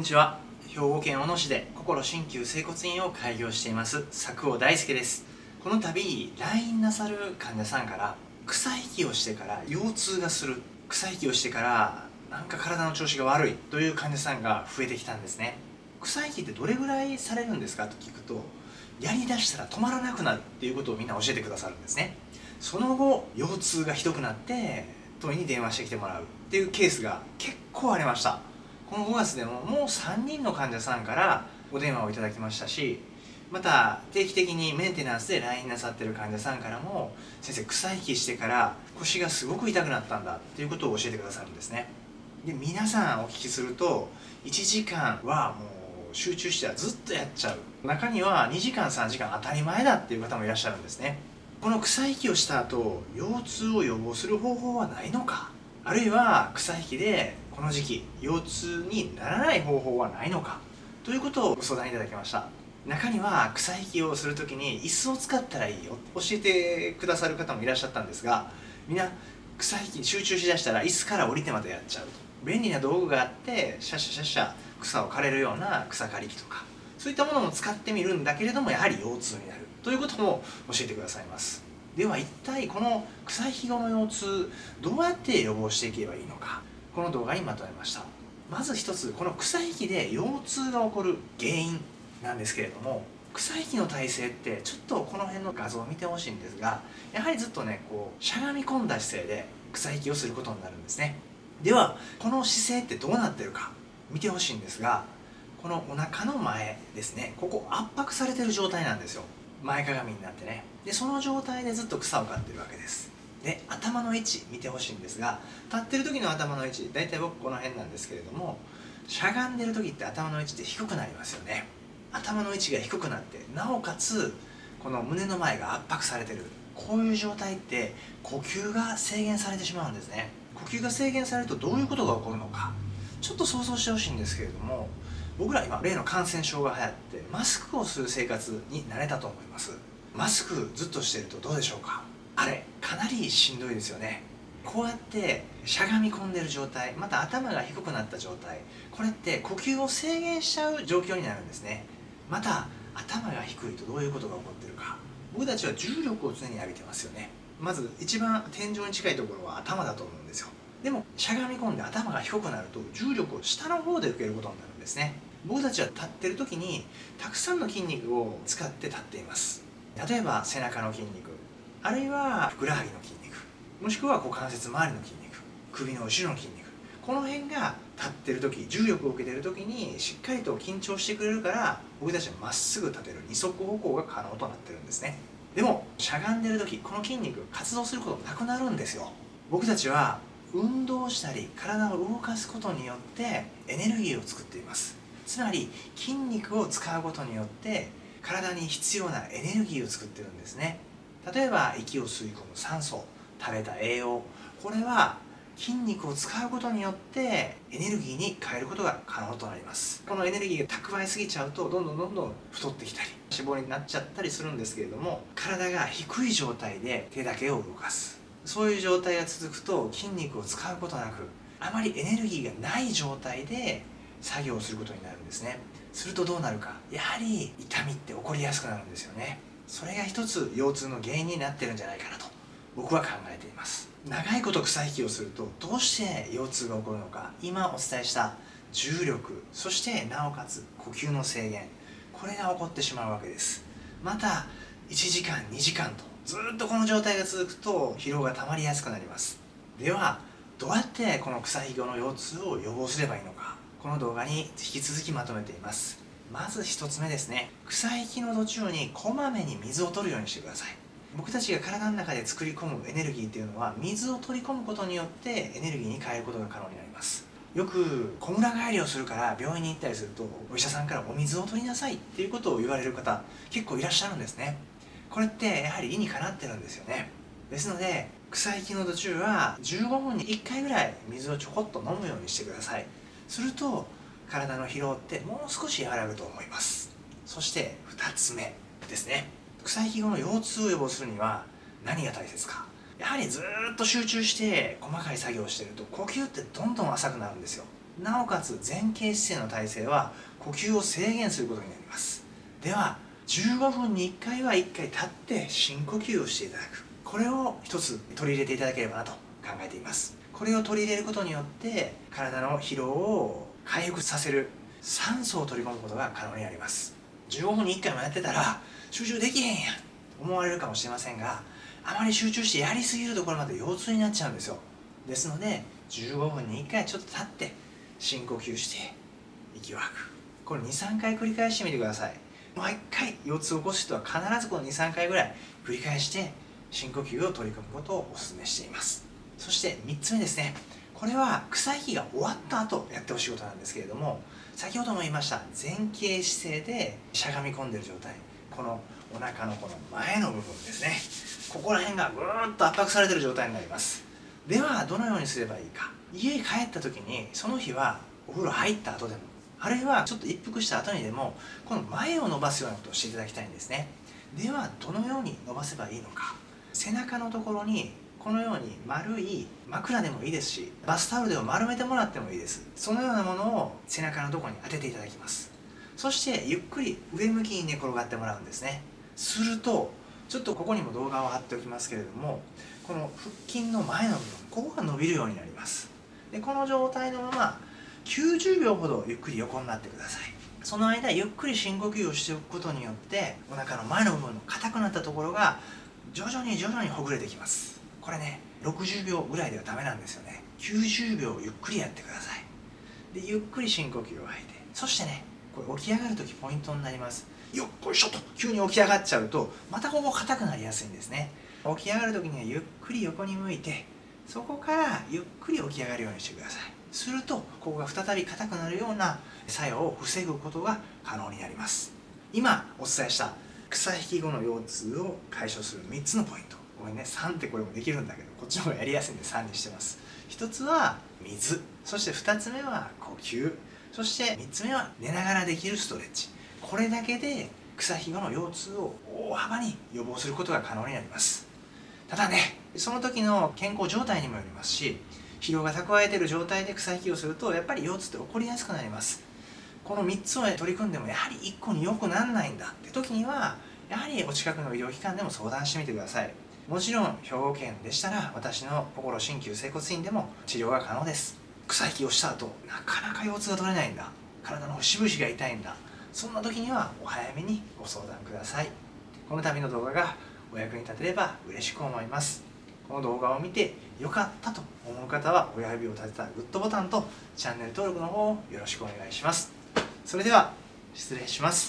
にちは。兵庫県小野市で心鍼灸整骨院を開業しています。佐久尾大輔です。この度来院なさる患者さんから草引きをしてから腰痛がする。草引きをしてからなんか体の調子が悪い。という患者さんが増えてきたんですね。草引きってどれぐらいされるんですか？と聞くとやりだしたら止まらなくなる。っていうことをみんな教えてくださるんですね。その後腰痛がひどくなって問いに電話してきてもらう。っていうケースが結構ありました。この5月でももう3人の患者さんからお電話をいただきましたしまた定期的にメンテナンスで来院なさってる患者さんからも先生草引きしてから腰がすごく痛くなったんだっていうことを教えてくださるんですね。で皆さんお聞きすると1時間はもう集中してはずっとやっちゃう。中には2時間3時間当たり前だっていう方もいらっしゃるんですね。この草引きをした後腰痛を予防する方法はないのか？あるいは草引きでこの時期腰痛にならない方法はないのかということをご相談いただきました。中には草引きをする時に椅子を使ったらいいよ教えてくださる方もいらっしゃったんですがみんな草引きに集中しだしたら椅子から降りてまでやっちゃうと。便利な道具があってシャシャシャシャ草を刈れるような草刈り機とかそういったものも使ってみるんだけれどもやはり腰痛になる。ということも教えてくださいます。では一体この草引き後の腰痛どうやって予防していけばいいのか。この動画にまとめました。まず一つこの草引きで腰痛が起こる原因なんですけれども草引きの体勢ってちょっとこの辺の画像を見てほしいんですがやはりずっとねこうしゃがみ込んだ姿勢で草引きをすることになるんですね。ではこの姿勢ってどうなってるか見てほしいんですがこのお腹の前ですねここ圧迫されてる状態なんですよ。前かがみになってね。でその状態でずっと草を刈ってるわけです。で頭の位置見てほしいんですが立ってる時の頭の位置大体僕この辺なんですけれどもしゃがんでる時って頭の位置って低くなりますよね。頭の位置が低くなってなおかつこの胸の前が圧迫されてる。こういう状態って呼吸が制限されてしまうんですね。呼吸が制限されるとどういうことが起こるのかちょっと想像してほしいんですけれども僕ら今例の感染症が流行ってマスクをする生活に慣れたと思います。マスクずっとしてるとどうでしょうか？あれかなりしんどいですよね。こうやってしゃがみ込んでる状態また頭が低くなった状態これって呼吸を制限しちゃう状況になるんですね。また頭が低いとどういうことが起こってるか。僕たちは重力を常に浴びてますよね。まず一番天井に近いところは頭だと思うんですよ。でもしゃがみ込んで頭が低くなると重力を下の方で受けることになるんですね。僕たちは立ってる時にたくさんの筋肉を使って立っています。例えば背中の筋肉あるいはふくらはぎの筋肉もしくは股関節周りの筋肉首の後ろの筋肉この辺が立ってる時重力を受けてる時にしっかりと緊張してくれるから僕たちはまっすぐ立てる二足歩行が可能となってるんですね。でもしゃがんでる時この筋肉活動することなくなるんですよ。僕たちは運動したり体を動かすことによってエネルギーを作っています。つまり筋肉を使うことによって体に必要なエネルギーを作ってるんですね。例えば息を吸い込む酸素食べた栄養これは筋肉を使うことによってエネルギーに変えることが可能となります。このエネルギーが蓄えすぎちゃうとどんどんどんどん太ってきたり脂肪になっちゃったりするんですけれども体が低い状態で手だけを動かす。そういう状態が続くと筋肉を使うことなくあまりエネルギーがない状態で作業をすることになるんですね。するとどうなるか。やはり痛みって起こりやすくなるんですよね。それが一つ腰痛の原因になってるんじゃないかなと僕は考えています。長いこと草引きをするとどうして腰痛が起こるのか今お伝えした重力そしてなおかつ呼吸の制限これが起こってしまうわけです。また1時間2時間とずっとこの状態が続くと疲労がたまりやすくなります。ではどうやってこの草引きの腰痛を予防すればいいのかこの動画に引き続きまとめています。まず1つ目ですね。草引きの途中にこまめに水を取るようにしてください。僕たちが体の中で作り込むエネルギーっていうのは水を取り込むことによってエネルギーに変えることが可能になります。よく小村帰りをするから病院に行ったりするとお医者さんからお水を取りなさいっていうことを言われる方結構いらっしゃるんですね。これってやはり理にかなってるんですよね。ですので草引きの途中は15分に1回ぐらい水をちょこっと飲むようにしてください。すると体の疲労ってもう少し和らぐと思います。そして2つ目ですね。草引き後の腰痛を予防するには何が大切か。やはりずっと集中して細かい作業をしてると呼吸ってどんどん浅くなるんですよ。なおかつ前傾姿勢の体勢は呼吸を制限することになります。では15分に1回は1回立って深呼吸をしていただく。これを一つ取り入れていただければなと考えています。これを取り入れることによって体の疲労を回復させる酸素を取り込むことが可能になります。15分に1回もやってたら集中できへんやん。思われるかもしれませんがあまり集中してやりすぎるところまで腰痛になっちゃうんですよ。ですので15分に1回ちょっと立って深呼吸して息を吐く。これ23回繰り返してみてください。毎回腰痛を起こす人は必ずこの23回ぐらい繰り返して深呼吸を取り組むことをお勧めしています。そして3つ目ですね。これは草息が終わった後やってほしいことなんですけれども先ほども言いました前傾姿勢でしゃがみ込んでる状態。このお腹のこの前の部分ですね。ここら辺がぐーっと圧迫されてる状態になります。ではどのようにすればいいか。家に帰った時にその日はお風呂入った後でもあるいはちょっと一服した後にでもこの前を伸ばすようなことをしていただきたいんですね。ではどのように伸ばせばいいのか。背中のところにこのように丸い枕でもいいですしバスタオルでも丸めてもらってもいいです。そのようなものを背中のとこに当てていただきます。そしてゆっくり上向きに寝転がってもらうんですね。するとちょっとここにも動画を貼っておきますけれどもこの腹筋の前の部分ここが伸びるようになります。でこの状態のまま90秒ほどゆっくり横になってください。その間ゆっくり深呼吸をしておくことによってお腹の前の部分の硬くなったところが徐々に徐々にほぐれてきます。これね60秒ぐらいではダメなんですよね。90秒ゆっくりやってください。でゆっくり深呼吸を吐いて。そしてねこれ起き上がる時ポイントになります。よっこいしょと。急に起き上がっちゃうとまたここ硬くなりやすいんですね。起き上がる時にはゆっくり横に向いてそこからゆっくり起き上がるようにしてください。するとここが再び硬くなるような作用を防ぐことが可能になります。今お伝えした草引き後の腰痛を解消する3つのポイント。ごめんね3ってこれもできるんだけどこっちの方がやりやすいんで3にしてます。1つは水。そして2つ目は呼吸。そして3つ目は寝ながらできるストレッチ。これだけで草ひごの腰痛を大幅に予防することが可能になります。ただねその時の健康状態にもよりますし疲労が蓄えている状態で草引きをするとやっぱり腰痛って起こりやすくなります。この3つを取り組んでもやはり1個によくなんないんだって時にはやはりお近くの医療機関でも相談してみてください。もちろん兵庫県でしたら私の心鍼灸整骨院でも治療が可能です。草引きをした後なかなか腰痛が取れないんだ。体の節々が痛いんだ。そんな時にはお早めにご相談ください。この度の動画がお役に立てれば嬉しく思います。この動画を見て良かったと思う方は親指を立てたグッドボタンとチャンネル登録の方をよろしくお願いします。それでは失礼します。